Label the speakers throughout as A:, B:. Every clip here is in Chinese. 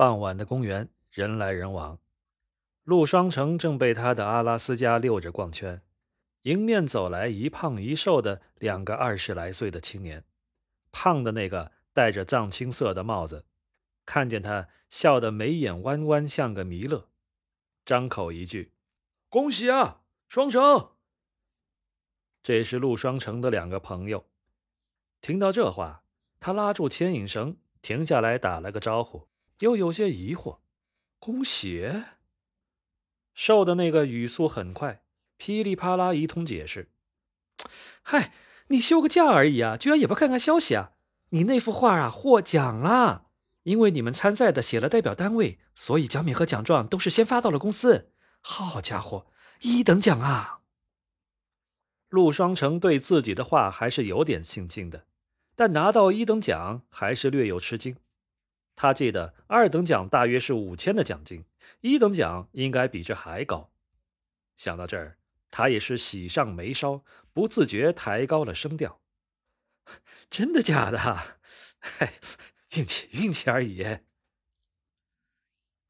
A: 傍晚的公园，人来人往。陆双城正被他的阿拉斯加遛着逛圈，迎面走来一胖一瘦的两个二十来岁的青年。胖的那个戴着藏青色的帽子，看见他笑得眉眼弯弯，像个弥勒，张口一句：“恭喜啊，双城！”这是陆双城的两个朋友。听到这话，他拉住牵引绳，停下来打了个招呼。又有些疑惑，恭喜！瘦的那个语速很快，噼里啪啦一通解释。
B: 嗨，你休个假而已啊，居然也不看看消息啊！你那幅画啊获奖了，因为你们参赛的写了代表单位，所以奖品和奖状都是先发到了公司。好家伙，一等奖啊！
A: 陆双成对自己的话还是有点信心的，但拿到一等奖还是略有吃惊。他记得二等奖大约是五千的奖金，一等奖应该比这还高。想到这儿，他也是喜上眉梢，不自觉抬高了声调：“
B: 真的假的？嗨，运气，运气而已。”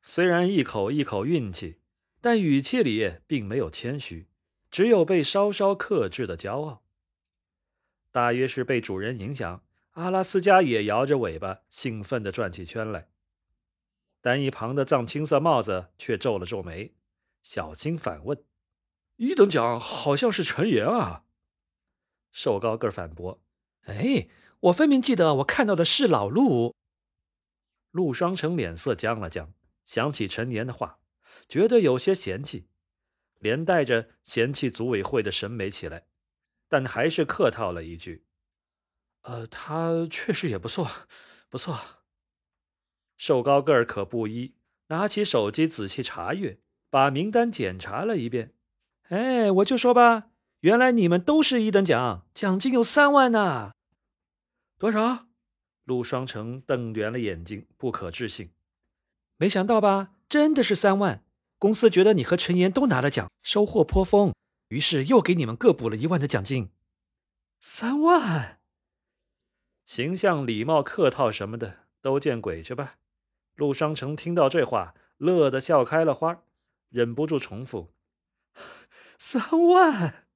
A: 虽然一口一口运气，但语气里并没有谦虚，只有被稍稍克制的骄傲。大约是被主人影响。阿拉斯加也摇着尾巴，兴奋地转起圈来，但一旁的藏青色帽子却皱了皱眉，小心反问：“一等奖好像是陈岩啊？”
B: 瘦高个反驳：“哎，我分明记得我看到的是老陆。”
A: 陆双成脸色僵了僵，想起陈岩的话，觉得有些嫌弃，连带着嫌弃组委会的审美起来，但还是客套了一句。呃，他确实也不错，不错。瘦高个儿可不依，拿起手机仔细查阅，把名单检查了一遍。
B: 哎，我就说吧，原来你们都是一等奖，奖金有三万呢。
A: 多少？陆双成瞪圆了眼睛，不可置信。
B: 没想到吧？真的是三万。公司觉得你和陈岩都拿了奖，收获颇丰，于是又给你们各补了一万的奖金。
A: 三万。形象、礼貌、客套什么的都见鬼去吧！陆双成听到这话，乐得笑开了花，忍不住重复：“
B: 三万！”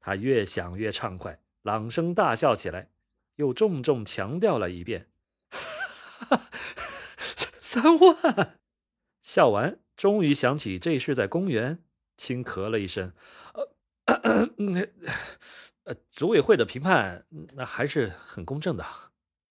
A: 他越想越畅快，朗声大笑起来，又重重强调了一遍：“
B: 三万！”
A: 笑完，终于想起这是在公园，轻咳了一声：“呃。”呃，组委会的评判那还是很公正的。